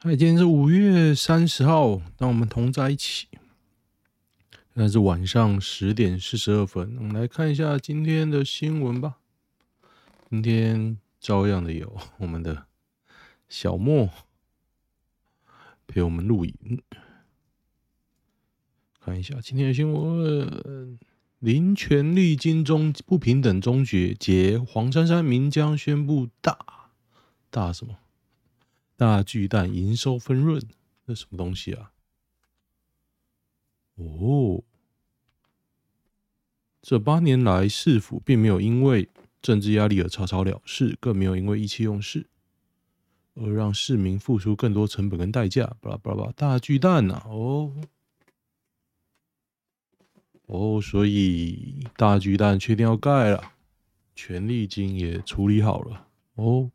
嗨，今天是五月三十号，让我们同在一起。现在是晚上十点四十二分，我们来看一下今天的新闻吧。今天照样的有 我们的小莫陪我们录影。看一下今天的新闻：林权力金中不平等终结，结黄珊珊、明江宣布大大什么？大巨蛋营收分润，那什么东西啊？哦，这八年来市府并没有因为政治压力而草草了事，更没有因为意气用事而让市民付出更多成本跟代价。巴拉巴拉巴，大巨蛋呐、啊，哦哦，所以大巨蛋确定要盖了，权利金也处理好了，哦。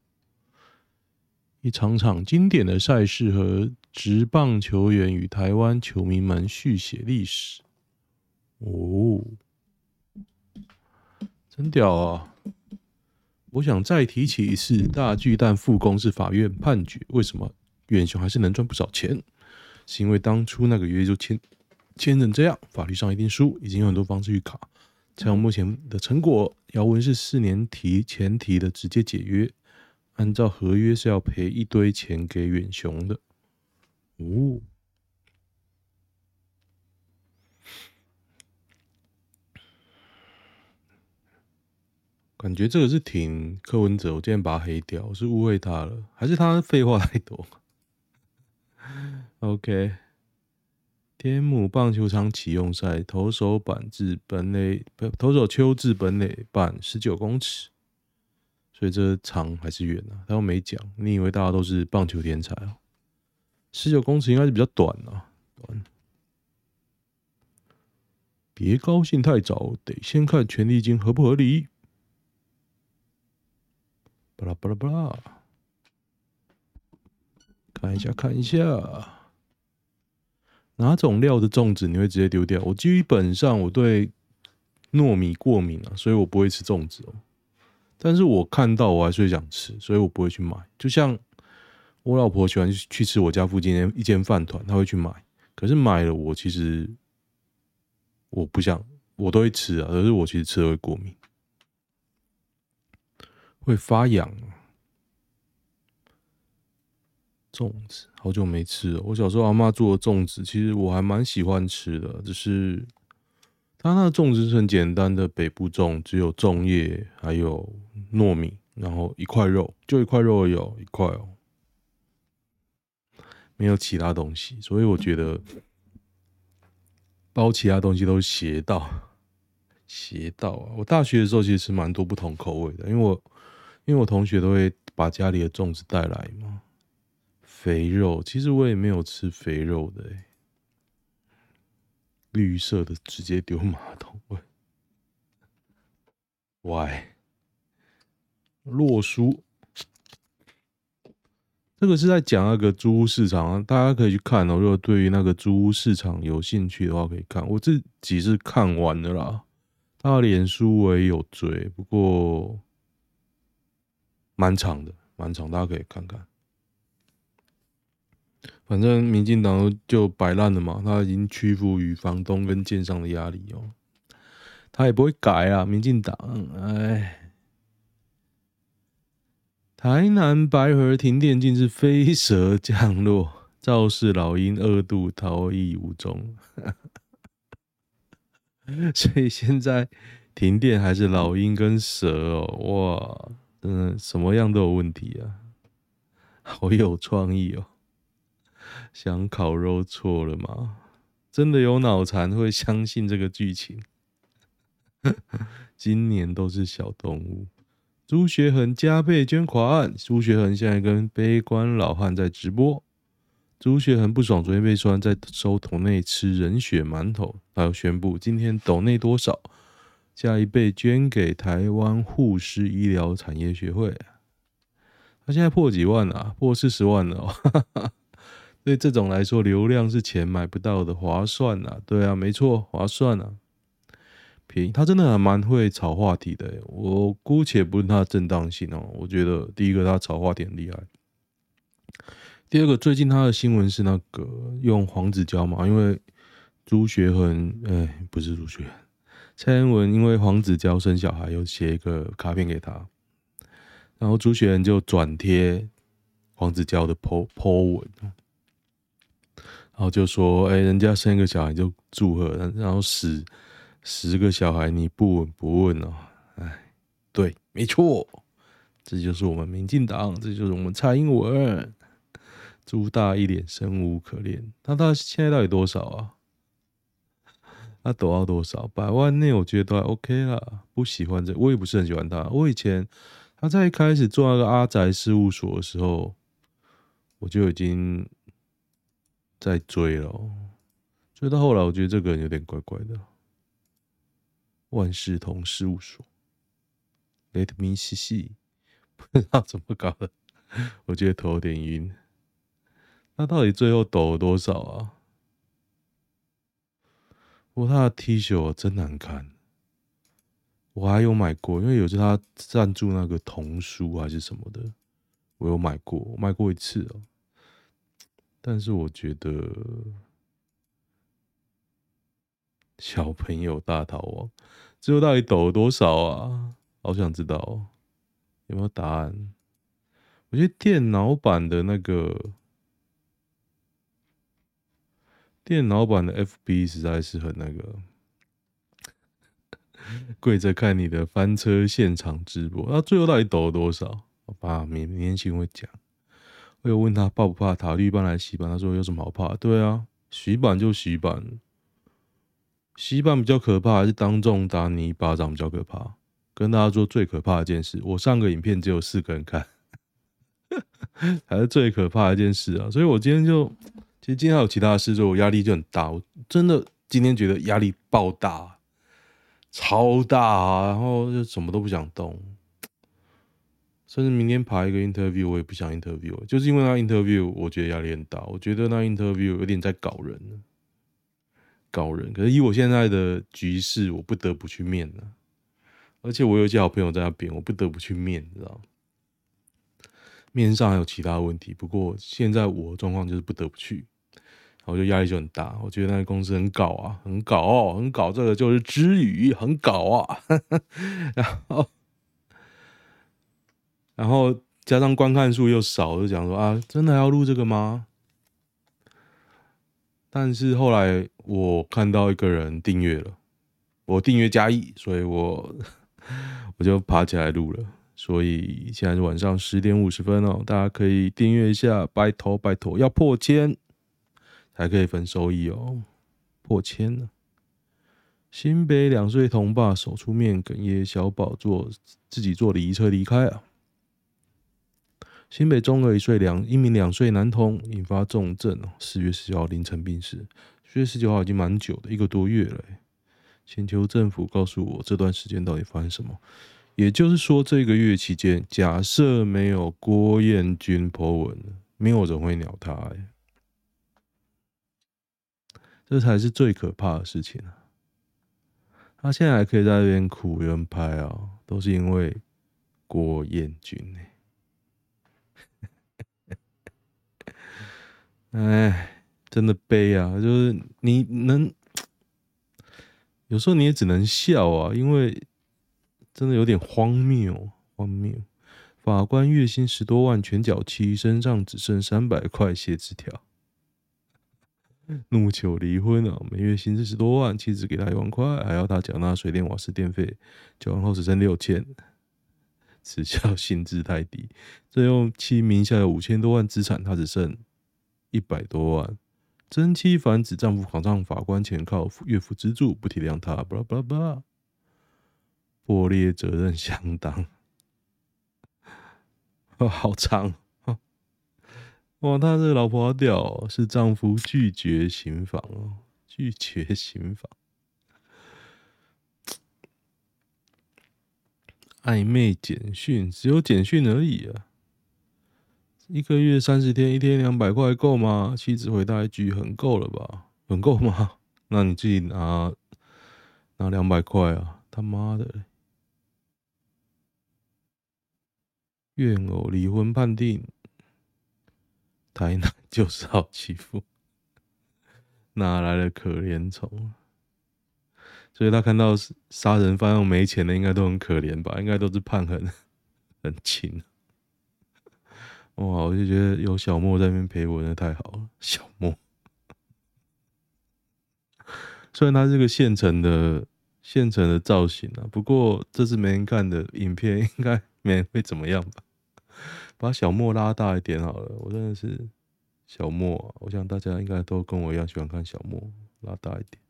一场场经典的赛事和职棒球员与台湾球迷们续写历史。哦，真屌啊！我想再提起一次，大巨蛋复工是法院判决，为什么远雄还是能赚不少钱？是因为当初那个约就签签成这样，法律上一定输，已经有很多方式去卡。才有目前的成果，姚文是四年提前提的直接解约。按照合约是要赔一堆钱给远雄的，哦，感觉这个是挺柯文哲，我今天把他黑掉，我是误会他了，还是他废话太多？OK，天母棒球场启用赛，投手板至本垒，投手丘至本垒板十九公尺。所以这长还是远啊？他又没讲。你以为大家都是棒球天才哦？十九公尺应该是比较短啊，短。别高兴太早，得先看权利金合不合理。巴拉巴拉巴拉，看一下看一下，哪种料的粽子你会直接丢掉？我基本上我对糯米过敏啊，所以我不会吃粽子哦。但是我看到我还是会想吃，所以我不会去买。就像我老婆喜欢去吃我家附近一间饭团，她会去买。可是买了我其实我不想，我都会吃啊。可是我其实吃了会过敏，会发痒。粽子好久没吃了。我小时候阿妈做的粽子，其实我还蛮喜欢吃的，只是。它那个粽子是很简单的北部粽，只有粽叶，还有糯米，然后一块肉，就一块肉有一块哦，没有其他东西，所以我觉得包其他东西都是邪道，邪道啊！我大学的时候其实吃蛮多不同口味的，因为我因为我同学都会把家里的粽子带来嘛，肥肉，其实我也没有吃肥肉的欸绿色的直接丢马桶喂，Why？洛书，这个是在讲那个租屋市场啊，大家可以去看哦。如果对于那个租屋市场有兴趣的话，可以看。我自己是看完的啦，他的脸书我也有追，不过蛮长的，蛮长，大家可以看看。反正民进党就摆烂了嘛，他已经屈服于房东跟建商的压力哦，他也不会改啊。民进党，哎，台南白河停电竟是飞蛇降落，肇事老鹰二度逃逸无踪，所以现在停电还是老鹰跟蛇哦，哇，嗯，什么样都有问题啊，好有创意哦。想烤肉错了吗？真的有脑残会相信这个剧情？今年都是小动物。朱学恒加倍捐款，朱学恒现在跟悲观老汉在直播。朱学恒不爽，昨天被说在收桶内吃人血馒头，他要宣布今天斗内多少，下一倍捐给台湾护士医疗产业学会。他现在破几万了啊？破四十万了哦。对这种来说，流量是钱买不到的，划算、啊！对啊，没错，划算啊，便宜。他真的还蛮会炒话题的，我姑且不论他的正当性哦。我觉得第一个他炒话题很厉害，第二个，最近他的新闻是那个用黄子佼嘛，因为朱学恒，哎、不是朱学恒，蔡英文因为黄子佼生小孩，有写一个卡片给他，然后朱学恒就转贴黄子佼的 po po 文，然后就说，哎、人家生一个小孩就祝贺，然后十十个小孩你不闻不问哦，哎，对，没错，这就是我们民进党，这就是我们蔡英文。朱大一脸生无可恋，那他现在到底多少啊？他抖到多少？百万内我觉得都还 OK 啦。不喜欢这，我也不是很喜欢他。我以前他在一开始做那个阿宅事务所的时候，我就已经在追了。追到后来，我觉得这个人有点怪怪的。万事通事务所，Let me see see，不知道怎么搞的，我觉得头有点晕。他到底最后抖了多少啊？不过他的 T 恤真难看，我还有买过，因为有次他赞助那个童书还是什么的，我有买过，我买过一次哦。但是我觉得小朋友大逃亡最后到底抖了多少啊？好想知道，有没有答案？我觉得电脑版的那个。电脑版的 FB 实在是很那个，跪着看你的翻车现场直播，那最后到底抖了多少？好吧，明明年轻人会讲。我有问他怕不怕塔绿班来洗版，他说有什么好怕？对啊，洗版就洗版，洗版比较可怕，还是当众打你一巴掌比较可怕？跟大家说最可怕的一件事，我上个影片只有四个人看，还是最可怕的一件事啊！所以我今天就。其实今天还有其他的事，所以我压力就很大。我真的今天觉得压力爆大，超大啊！然后就什么都不想动，甚至明天排一个 interview，我也不想 interview，就是因为那 interview，我觉得压力很大。我觉得那 interview 有点在搞人，搞人。可是以我现在的局势，我不得不去面了。而且我有一些好朋友在那边，我不得不去面，你知道。面上还有其他问题，不过现在我状况就是不得不去。我就压力就很大，我觉得那个公司很搞啊，很搞哦，很搞，这个就是知语，很搞啊。然后，然后加上观看数又少，就讲说啊，真的还要录这个吗？但是后来我看到一个人订阅了，我订阅加一，所以我 我就爬起来录了。所以现在是晚上十点五十分哦，大家可以订阅一下，拜托拜托，要破千。才可以分收益哦，破千了。新北两岁童爸手出面哽咽，小宝做自己坐礼仪车离开啊。新北中儿一岁两一名两岁男童引发重症哦，四月十九号凌晨病逝。四月十九号已经蛮久的一个多月了，请求政府告诉我这段时间到底发生什么。也就是说，这个月期间，假设没有郭彦均 po 文，没有人会鸟他哎。这才是最可怕的事情啊！他现在还可以在那边哭，有人拍啊，都是因为郭彦均哎，哎真的悲啊！就是你能，有时候你也只能笑啊，因为真的有点荒谬，荒谬。法官月薪十多万全缴妻，身上只剩三百块，写纸条。怒求离婚啊！每月薪资十多万，妻子给他一万块，还要他缴纳水电瓦斯电费，缴完后只剩六千，此孝薪资太低。最后妻名下有五千多万资产，他只剩一百多万。真妻反指丈夫考上法官前靠岳父资助，不体谅他，巴拉巴拉巴拉，破裂责任相当。哦，好长。哇，他这个老婆好屌哦，是丈夫拒绝刑房哦，拒绝刑房，暧昧简讯只有简讯而已啊，一个月三十天，一天两百块够吗？妻子回答一句：很够了吧？很够吗？那你自己拿拿两百块啊！他妈的，怨偶离婚判定。台南就是好欺负，哪来的可怜虫？所以他看到杀人犯又没钱的，应该都很可怜吧？应该都是判很很轻。哇，我就觉得有小莫在那边陪我，那太好了。小莫，虽然他是个现成的现成的造型啊，不过这是没人看的影片，应该没人会怎么样吧？把小莫拉大一点好了，我真的是小莫啊，我想大家应该都跟我一样喜欢看小莫，拉大一点。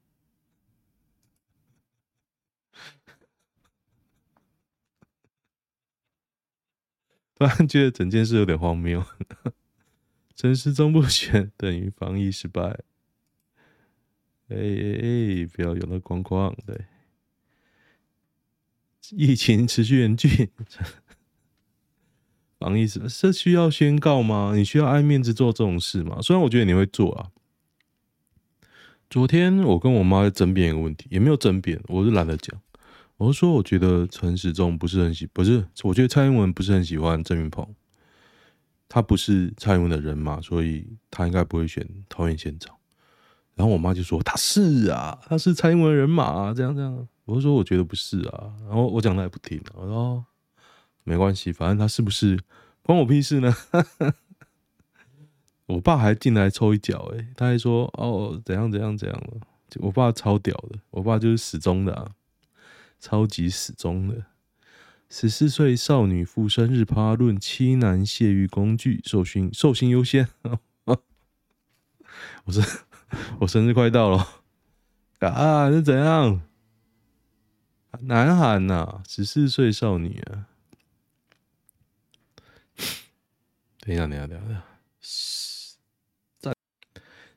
突然觉得整件事有点荒谬。陈时中不选等于防疫失败。哎哎哎，不要有那框框。对，疫情持续严峻。防疫是是需要宣告吗？你需要爱面子做这种事吗？虽然我觉得你会做啊。昨天我跟我妈在争辩一个问题，也没有争辩，我是懒得讲。我是说，我觉得陈时中不是很喜，不是，我觉得蔡英文不是很喜欢郑运鹏，他不是蔡英文的人嘛，所以他应该不会选桃园县长。然后我妈就说他是啊，他是蔡英文人马啊，这样这样。我就说我觉得不是啊，然后我讲他也不听，我说。没关系，反正他是不是关我屁事呢？我爸还进来抽一脚，诶，他还说哦怎样怎样怎样了。我爸超屌的，我爸就是死忠的啊，超级死忠的。十四岁少女赴生日趴论七男泄欲工具，受勋寿星优先。我说我生日快到了啊，是怎样？南韩呐，十四岁少女啊。等一下，等一下，等一下，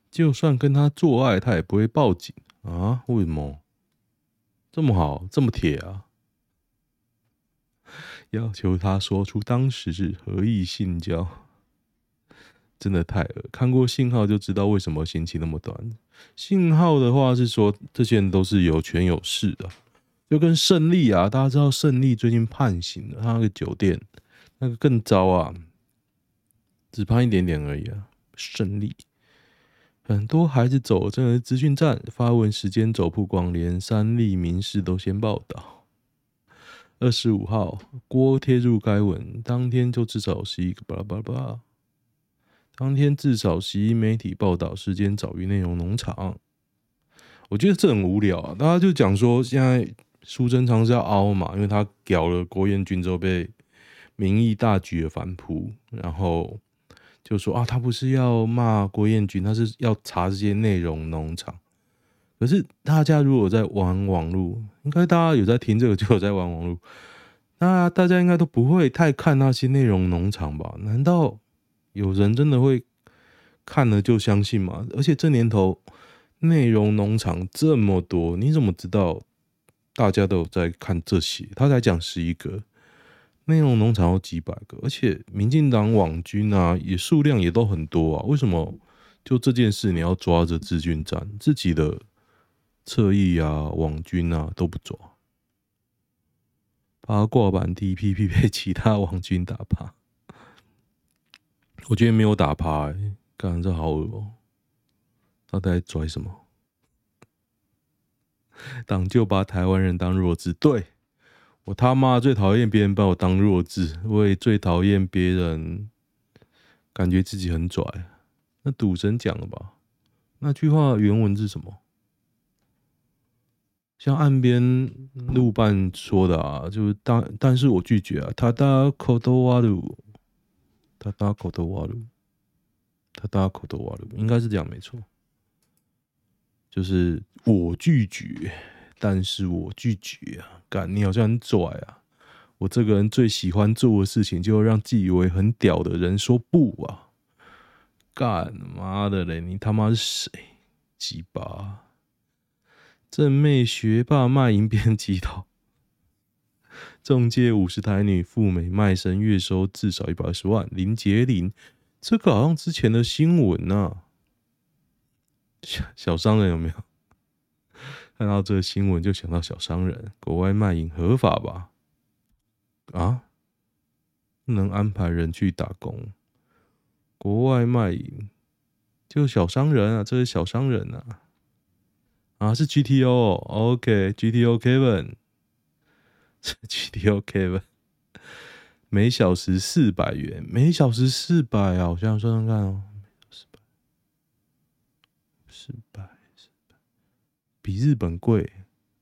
就算跟他做爱，他也不会报警啊？为什么？这么好，这么铁啊？要求他说出当时是何意性交，真的太恶。看过信号就知道为什么刑期那么短。信号的话是说，这些人都是有权有势的，就跟胜利啊，大家知道胜利最近判刑了，他那个酒店那个更糟啊。只判一点点而已啊！胜利，很多孩子走真的是资讯站发文时间走曝光，连三立民视都先报道。二十五号，郭贴入该文，当天就至少十一个巴拉巴拉巴拉。当天至少十一媒体报道时间早于内容农场。我觉得这很无聊啊！大家就讲说，现在苏贞昌是要凹嘛，因为他屌了郭彦军之后被民意大举的反扑，然后。就说啊，他不是要骂郭彦均，他是要查这些内容农场。可是大家如果在玩网络，应该大家有在听这个，就有在玩网络。那大家应该都不会太看那些内容农场吧？难道有人真的会看了就相信吗？而且这年头内容农场这么多，你怎么知道大家都有在看这些？他才讲十一个。内容农场有几百个，而且民进党网军啊，也数量也都很多啊。为什么就这件事你要抓着资讯站，自己的侧翼啊、网军啊都不抓？八卦版 DPP 被其他网军打趴，我觉得没有打趴、欸，干这好恶哦、喔！他在拽什么？党就把台湾人当弱智，对。我他妈最讨厌别人把我当弱智，我也最讨厌别人感觉自己很拽。那赌神讲了吧？那句话原文是什么？像岸边路伴说的啊，就是但但是我拒绝啊。他打口头瓦鲁，他打口头瓦鲁，他打口头瓦鲁，应该是这样没错。就是我拒绝。但是我拒绝啊！干，你好像很拽啊！我这个人最喜欢做的事情，就让自以为很屌的人说不啊！干妈的嘞！你他妈是谁？鸡巴！正妹学霸卖淫编辑套，中介五十台女赴美卖身，月收至少一百二十万。林杰林，这个好像之前的新闻呢、小 小商人有没有？看到这个新闻就想到小商人，国外卖淫合法吧？啊，能安排人去打工？国外卖淫，就小商人啊，这是小商人啊，啊是 GTO，OK，GTO Kevin，是 GTO Kevin，每小时四百元，每小时四百啊，我想想算算看哦，四百，四百，比日本贵，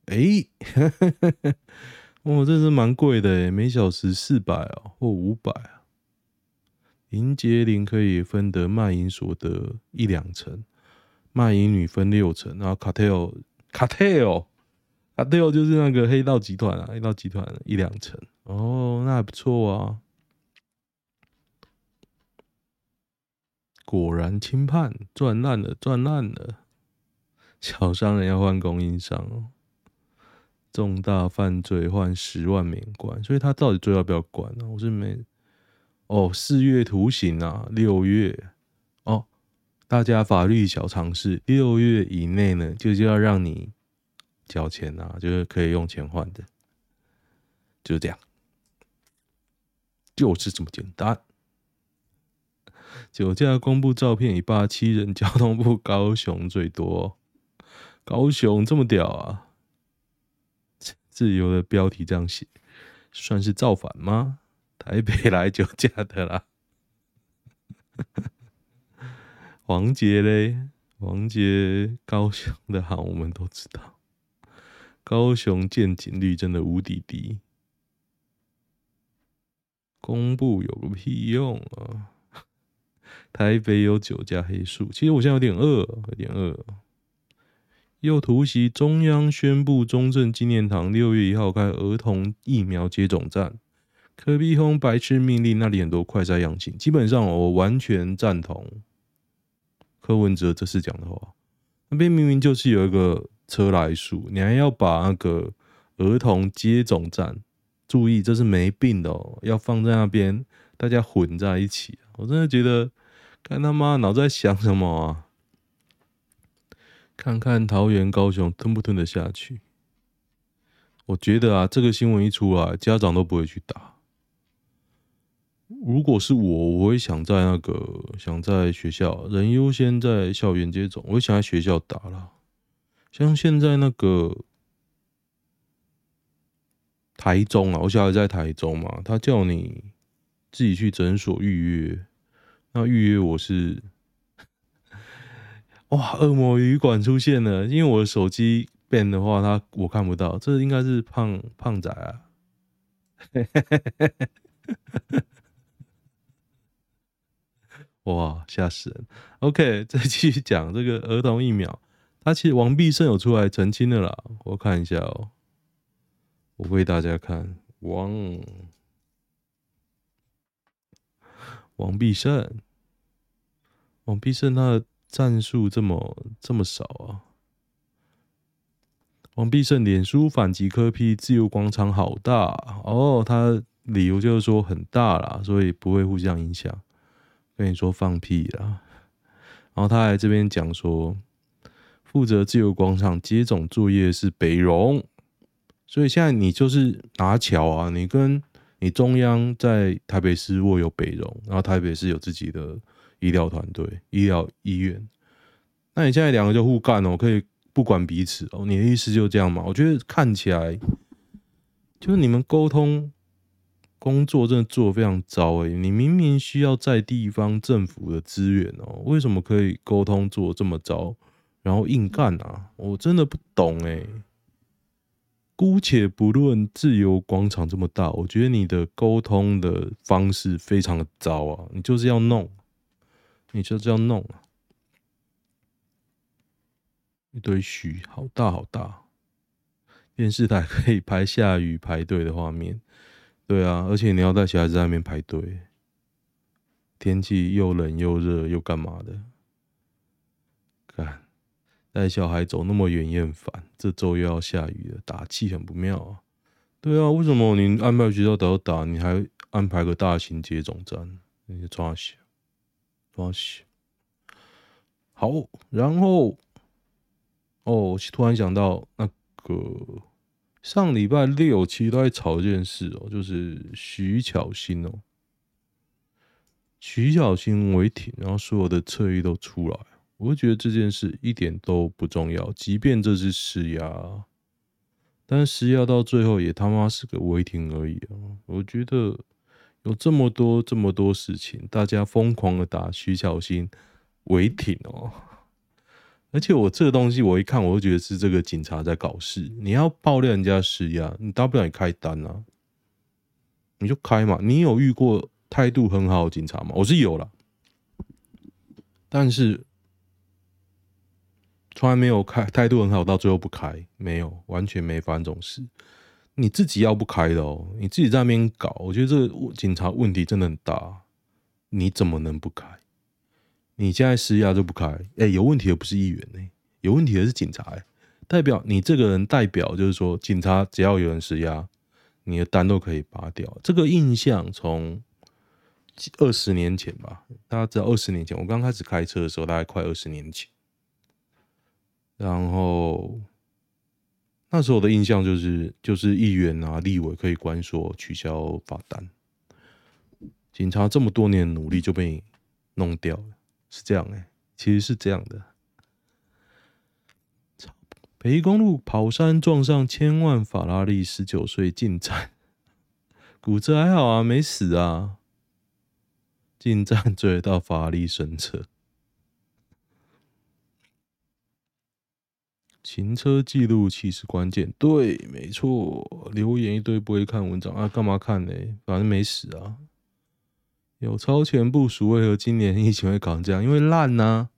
哎、欸，哦，这是蛮贵的诶，每小时四百哦，或五百啊。银杰玲可以分得卖淫所得一两成，卖淫女分六成，然后 cartel cartel cartel 就是那个黑道集团啊，黑道集团一两成，哦，那还不错啊。果然轻判赚烂了，赚烂了。小商人要换供应商哦，重大犯罪换十万免关，所以他到底最要不要关呢？我是没。哦，四月徒刑啊，六月哦，大家法律小常识，六月以内呢，就就要让你交钱啊，就是可以用钱换的，就这样，就是这么简单。酒驾公布照片，以八七人，交通部高雄最多，高雄这么屌啊！自由的标题这样写，算是造反吗？台北来酒驾的啦，王杰嘞，王杰高雄的好，我们都知道，高雄见警率真的无敌低，公布有个屁用啊！台北有酒驾黑数，其实我现在有点饿，有点饿。又突袭中央宣布，中正纪念堂六月一号开儿童疫苗接种站。柯 P 轰白痴命令，那里很多快筛阳性，基本上我完全赞同柯文哲这次讲的话。那边明明就是有一个车来数，你还要把那个儿童接种站，注意这是没病的哦，要放在那边，大家混在一起。我真的觉得，看他妈脑子在想什么啊？看看桃园、高雄吞不吞得下去？我觉得啊，这个新闻一出来，家长都不会去打。如果是我，我会想在那个想在学校人优先在校园接种，我会想在学校打了。像现在那个台中啊，我小孩在台中嘛，他叫你自己去诊所预约，那预约我是哇，恶魔旅馆出现了，因为我的手机变的话，他我看不到，这应该是胖胖仔啊。哇，吓死人！OK，再继续讲这个儿童疫苗。他其实王必胜有出来澄清的啦，我看一下哦、我为大家看王王必胜，王必胜他的战术这么这么少啊！王必胜脸书反击科批自由广场好大哦，他理由就是说很大啦，所以不会互相影响。跟你说放屁啦！然后他还这边讲说，负责自由广场接种作业是北荣，所以现在你就是拿桥啊，你跟你中央在台北市握有北荣，然后台北市有自己的医疗团队、医疗医院，那你现在两个就互干哦，可以不管彼此哦。你的意思就这样吗？我觉得看起来就是你们沟通。工作真的做得非常糟哎！你明明需要在地方政府的资源哦，为什么可以沟通做这么糟，然后硬干啊？我真的不懂哎。姑且不论自由广场这么大，我觉得你的沟通的方式非常的糟啊！你就是要弄，你就这样弄啊！一堆须，好大好大，电视台可以拍下雨排队的画面。对啊，而且你要带小孩子在那边排队，天气又冷又热又干嘛的？干，带小孩走那么远也很烦，这周又要下雨了，打气很不妙啊。对啊，为什么你安排学校都要打，你还安排个大型接种站？你抓小，抓小。好，然后，哦，突然想到那个。上礼拜六其实都在吵一件事哦，就是徐巧芯哦。徐巧新违停，然后所有的侧翼都出来，我就觉得这件事一点都不重要，即便这是施压，但施压到最后也他妈是个违停而已啊！我觉得有这么多这么多事情，大家疯狂的打徐小新违停哦。而且我这个东西，我一看，我就觉得是这个警察在搞事。你要爆料人家施压，你大不了你开单啊，你就开嘛。你有遇过态度很好的警察吗？我是有啦，但是从来没有开态度很好到最后不开，没有，完全没发生这种事。你自己要不开的哦，你自己在那边搞，我觉得这个警察问题真的很大。你怎么能不开？你现在施压就不开，哎、有问题的不是议员呢、有问题的是警察、欸，代表你这个人代表就是说，警察只要有人施压，你的单都可以拔掉。这个印象从二十年前吧，大家知道二十年前我刚开始开车的时候，大概快二十年前，然后那时候的印象就是，就是议员啊、立委可以关说取消罚单，警察这么多年努力就被弄掉了。是这样哎、其实是这样的。北宜公路跑山撞上千万法拉利，十九岁进站，骨折还好啊，没死啊。进站追到法拉利神车，行车记录器是关键。对，没错。留言一堆不会看文章啊，干嘛看呢？反正没死啊。有超前部署，为何今年疫情会搞成这样？因为烂呐、啊，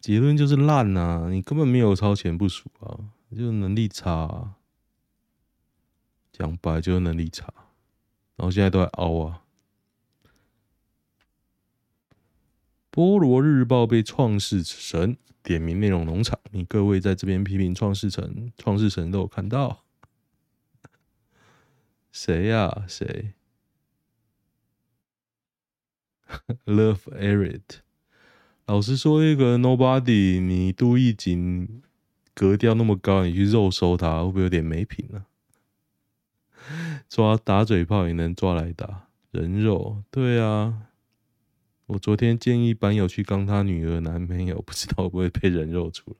结论就是烂呐、啊，你根本没有超前部署啊，就是能力差、啊，讲白就是能力差，然后现在都在凹啊。菠萝日报被创世神点名内容农场，你各位在这边批评创世神，创世神都有看到，谁呀、啊？谁？Love Eric，老实说，一个 Nobody，你杜义景格调那么高，你去肉收他，会不会有点没品呢、啊？抓打嘴炮也能抓来打人肉，对啊。我昨天建议班友去刚他女儿男朋友，不知道会不会被人肉出来。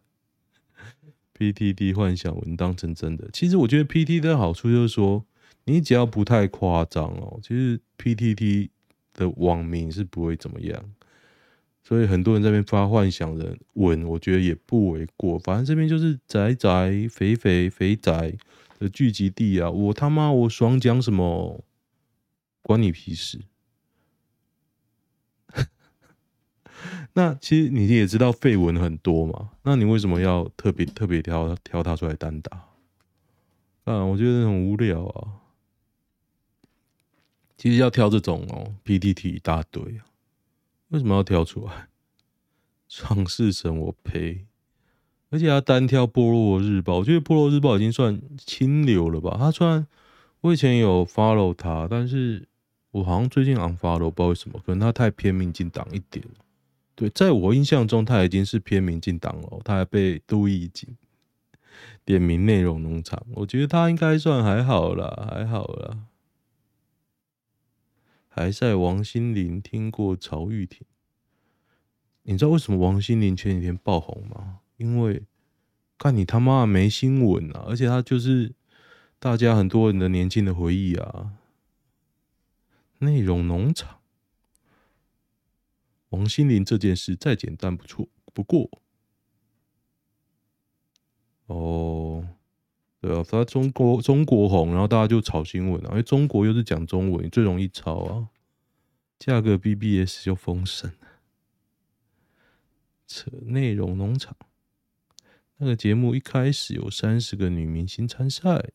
PTT 幻想文当成真的，其实我觉得 PTT 的好处就是说，你只要不太夸张哦，其实 PTT。的网民是不会怎么样，所以很多人在边发幻想的文，我觉得也不为过。反正这边就是宅宅肥肥肥宅的聚集地啊！我他妈我爽讲什么，关你屁事！那其实你也知道废文很多嘛，那你为什么要特别特别挑挑他出来单打？啊，我觉得很无聊啊。其实要挑这种哦，PDT 一大堆啊，为什么要挑出来？创世神我呸！而且他单挑部落日报，我觉得部落日报已经算清流了吧？他虽然我以前有 follow 他，但是我好像最近 unfollow，不知道为什么，可能他太偏民进党一点了。对，在我印象中他已经是偏民进党了，他还被杜义景点名内容农场，我觉得他应该算还好啦，还好啦。还在王心凌听过曹玉婷，你知道为什么王心凌前几天爆红吗？因为看你他妈没新闻啊，而且他就是大家很多人的年轻的回忆啊。内容农场，王心凌这件事再简单不错，不过，哦。对啊，他中国中国红，然后大家就炒新闻啊，因为中国又是讲中文，最容易炒啊。价格 BBS 就封神了，扯内容农场。那个节目一开始有三十个女明星参赛，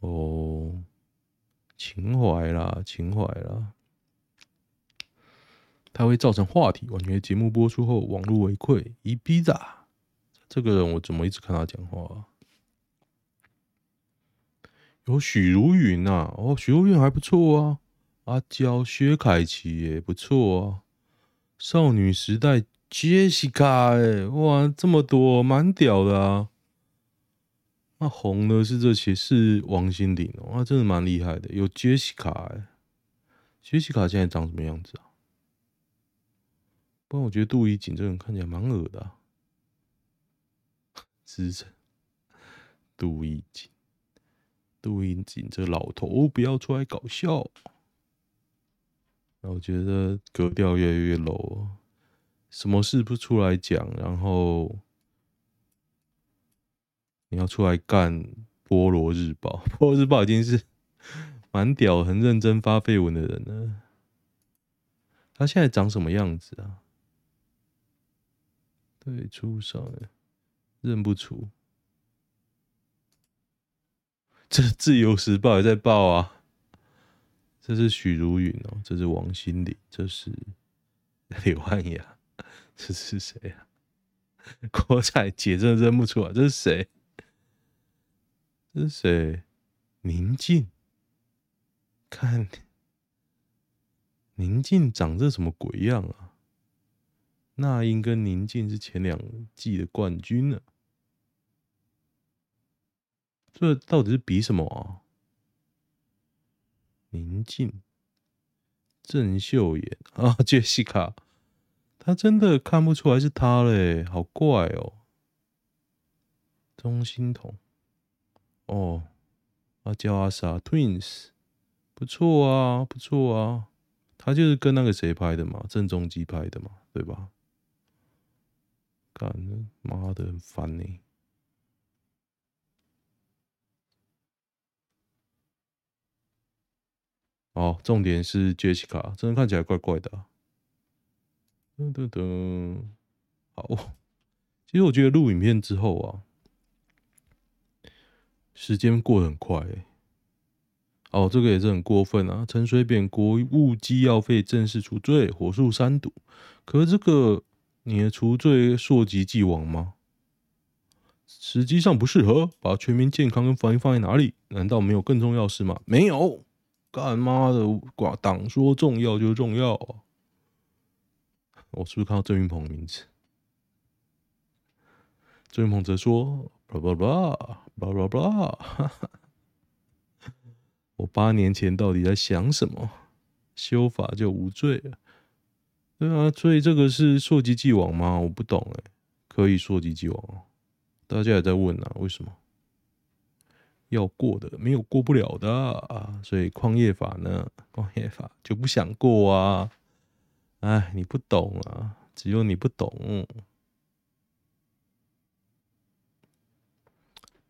哦，情怀啦，情怀啦，它会造成话题。完全节目播出后，网络回馈一逼炸。这个人我怎么一直看他讲话？有许茹芸呐，哦，许茹芸还不错啊。阿娇、薛凯琪也不错啊。少女时代 Jessica 哎，哇，这么多，蛮屌的啊。那红的是这些，是王心凌哦，那真的蛮厉害的。有 Jessica 哎，杰西卡现在长什么样子啊？不然我觉得杜一景这个人看起来蛮恶的、啊。资深杜一景，杜一景这老头不要出来搞笑。那我觉得格调越来越 low，什么事不出来讲，然后你要出来干菠萝日报，菠萝日报已经是蛮屌、很认真发废文的人了。他现在长什么样子啊？对，出上认不出。这《自由时报》也在报啊。这是许茹芸哦，这是王心凌，这是 刘汉雅，这是谁啊？郭采洁真的认不出来，这是谁？这是谁？宁静，看宁静长这什么鬼样啊？那英跟宁静是前两季的冠军呢，这到底是比什么啊？宁静、郑秀妍 啊，杰西卡，他真的看不出来是他嘞，好怪哦。钟欣桐，哦，他叫阿 sa Twins，不错啊，不错啊，他就是跟那个谁拍的嘛，郑中基拍的嘛，对吧？干，妈的，很烦呢。哦，重点是 Jessica，真的看起来怪怪的、啊。噔噔噔，好，其实我觉得录影片之后啊，时间过得很快、欸。哦，这个也是很过分啊！陈水扁国务机要费正式除罪，火速删读。可是这个。你的除罪溯及既往吗？实际上不适合。把全民健康跟防疫放在哪里？难道没有更重要事吗？没有。干妈的，寡党说重要就重要！我是不是看到郑云鹏的名字？郑云鹏则说：“巴拉巴拉巴拉巴拉，哈哈。我八年前到底在想什么？修法就无罪了。”对啊，所以这个是溯及既往吗？我不懂哎，可以溯及既往。大家也在问啊，为什么要过的没有过不了的啊？所以矿业法呢？矿业法就不想过啊？哎，你不懂啊，只有你不懂。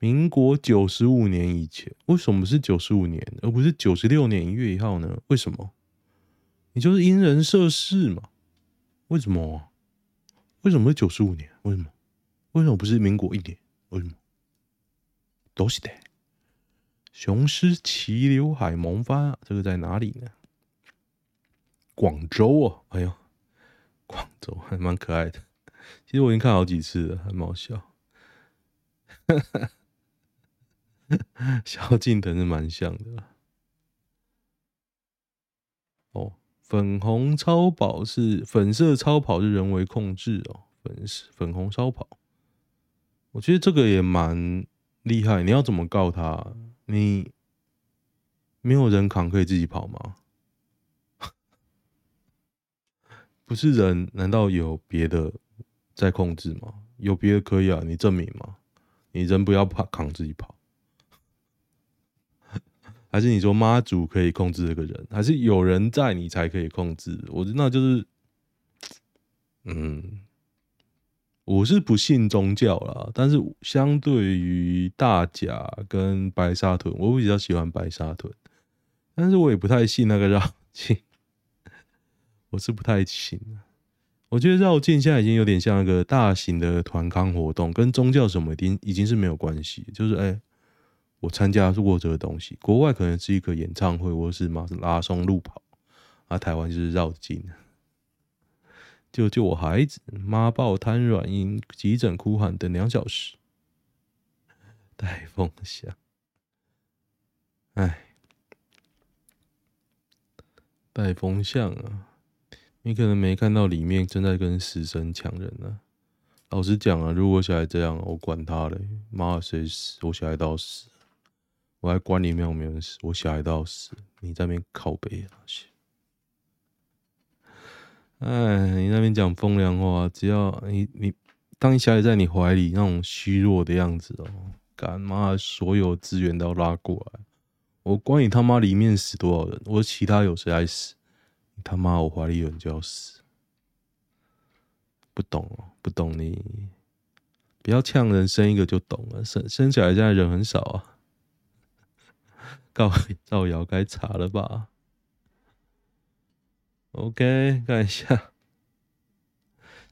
民国九十五年以前，为什么是九十五年，而不是九十六年一月一号呢？为什么？你就是因人设事嘛。为什么？为什么是九十五年？为什么？为什么不是民国一年？为什么？都是的。雄狮齐刘海萌发，这个在哪里呢？广州啊！哎呦，广州 还蛮可爱的。其实我已经看好几次了，还蛮好笑。萧敬腾是蛮像的。哦。粉红超跑是粉色超跑是人为控制哦，粉粉红超跑，我觉得这个也蛮厉害。你要怎么告他？你没有人扛可以自己跑吗？不是人，难道有别的在控制吗？有别的可以啊，你证明吗？你人不要怕扛自己跑。还是你说妈祖可以控制这个人？还是有人在你才可以控制？我那就是，嗯，我是不信宗教啦，但是相对于大甲跟白沙屯，我比较喜欢白沙屯，但是我也不太信那个绕境，我是不太信。我觉得绕境现在已经有点像一个大型的团康活动，跟宗教什么已经已经是没有关系，就是哎。我参加过这个东西，国外可能是一个演唱会，或是马拉松路跑，啊，台湾就是绕境。救救我孩子！妈抱瘫软因，急诊哭喊等两小时。带风向，哎，带风向啊！你可能没看到里面正在跟死神抢人呢、啊。老实讲啊，如果小孩这样，我管他嘞！妈，谁死？我小孩到死。我还管你没有没有死，我小孩都要死，你在那边靠北啊！哎，你那边讲风凉话，只要你你当小孩在你怀里那种虚弱的样子哦，干妈所有资源都要拉过来，我管你他妈里面死多少人，我其他有谁爱死？你他妈我怀里有人就要死，不懂哦，不懂你，不要呛人，生一个就懂了，生生小孩现在人很少啊，告造谣该查了吧？OK，看一下。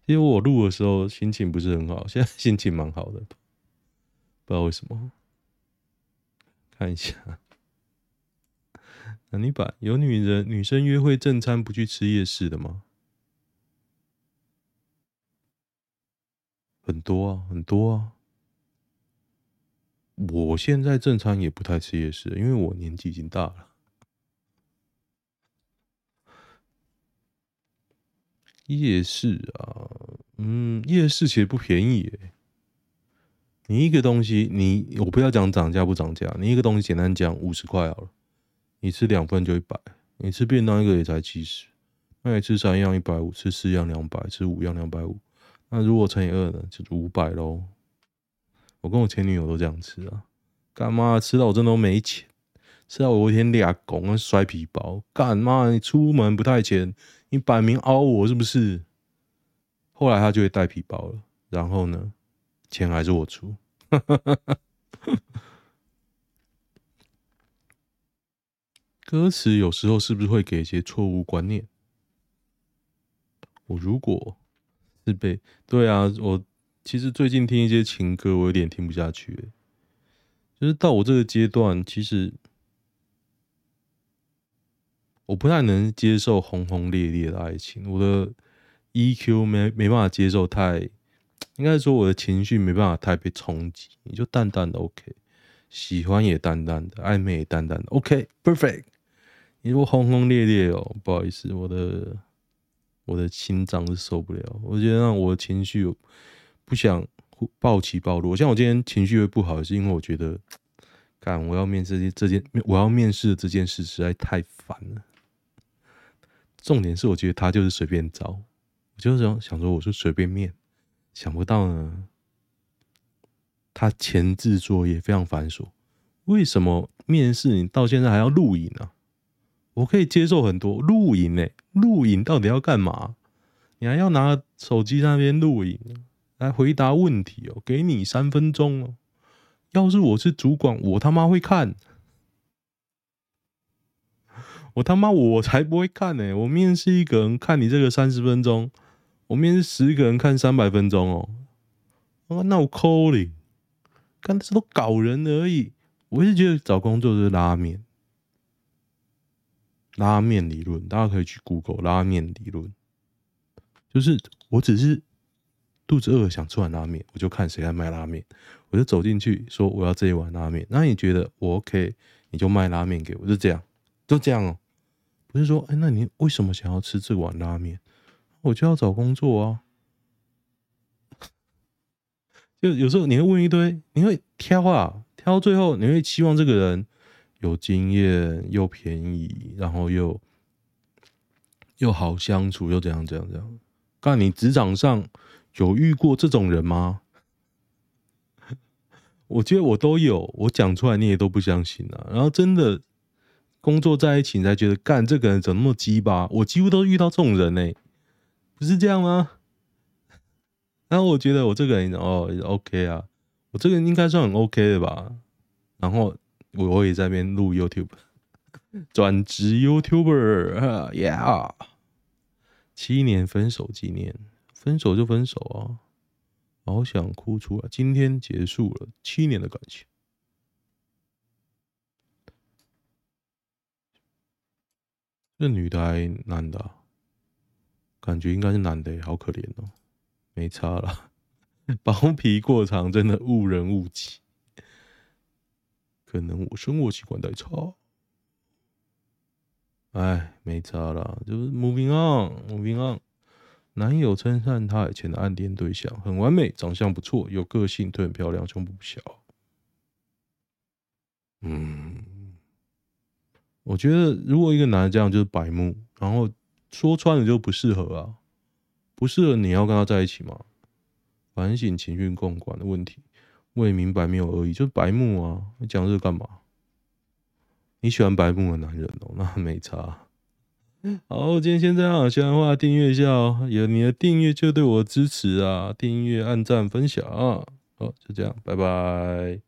其实我录的时候心情不是很好，现在心情蛮好的，不知道为什么。看一下，那你把有女人女生约会正餐不去吃夜市的吗？很多啊，很多啊。我现在正餐也不太吃夜市，因为我年纪已经大了。夜市啊，嗯，夜市其实不便宜。你一个东西，你我不要讲涨价不涨价，你一个东西简单讲五十块好了，你吃两份就一百，你吃便当一个也才七十，那你吃三样一百五，吃四样两百，吃五样两百五，那如果乘以二呢，就是五百喽。我跟我前女友都这样吃啊，干嘛吃到我真的都没钱，吃到我一天俩拱摔皮包，干嘛你出门不带钱？你摆明凹我是不是？后来他就会带皮包了，然后呢，钱还是我出。歌词有时候是不是会给一些错误观念？我如果是被对啊，我其实最近听一些情歌，我有点听不下去。就是到我这个阶段，其实。我不太能接受轰轰烈烈的爱情，我的 EQ 没没办法接受太，应该说我的情绪没办法太被冲击，你就淡淡的 OK，喜欢也淡淡的，暧昧也淡淡的 OK，perfect。你说轰轰烈烈哦，不好意思，我的我的心脏是受不了，我觉得让我的情绪不想暴起暴落，像我今天情绪会不好，是因为我觉得，干我要面试这件我要面试的这件事实在太烦了。重点是，我觉得他就是随便找，我就是想想说，我是随便面，想不到呢，他前置作业非常繁琐。为什么面试你到现在还要录影呢？我可以接受很多录影呢，录影到底要干嘛？你还要拿手机在那边录影来回答问题哦，给你三分钟哦。要是我是主管，我他妈会看。我他妈我才不会看呢、我面试一个人看你这个三十分钟，我面试十个人看三百分钟哦。啊，那我扣你，看这都搞人而已。我一直觉得找工作就是拉面，拉面理论，大家可以去 Google 拉面理论。就是我只是肚子饿想吃碗拉面，我就看谁在卖拉面，我就走进去说我要这一碗拉面。那你觉得我 OK，你就卖拉面给我，就这样。就这样哦，不是说，哎，那你为什么想要吃这碗拉面？我就要找工作啊。就有时候你会问一堆，你会挑啊，挑最后你会期望这个人有经验又便宜，然后又又好相处，又怎样怎样怎样。干，你职场上有遇过这种人吗？我觉得我都有，我讲出来你也都不相信啊。然后真的。工作在一起，你才觉得干这个人怎么那么鸡巴？我几乎都遇到这种人呢、不是这样吗？然后我觉得我这个人哦，OK 啊，我这个人应该算很 OK 的吧。然后我我也在那边录 YouTube，转职 YouTuber，Yeah，七年分手纪念，分手就分手啊，好想哭出来。今天结束了七年的感情。这女的还男的、感觉应该是男的，好可怜哦，没差了，包皮过长真的误人误己，可能我生活习惯太差，哎，没差了，就是 moving on，moving on，男友称赞他以前的暗恋对象很完美，长相不错，有个性，腿很漂亮，胸部不小，嗯。我觉得，如果一个男的这样就是白目，然后说穿了就不适合啊。不适合你要跟他在一起吗？反省情绪共管的问题，未明白没有恶意，就是白目啊！你讲这个干嘛？你喜欢白目的男人哦、那没差。好，今天先这样，喜欢的话订阅一下哦、有你的订阅就对我支持啊！订阅、按赞、分享，好，就这样，拜拜。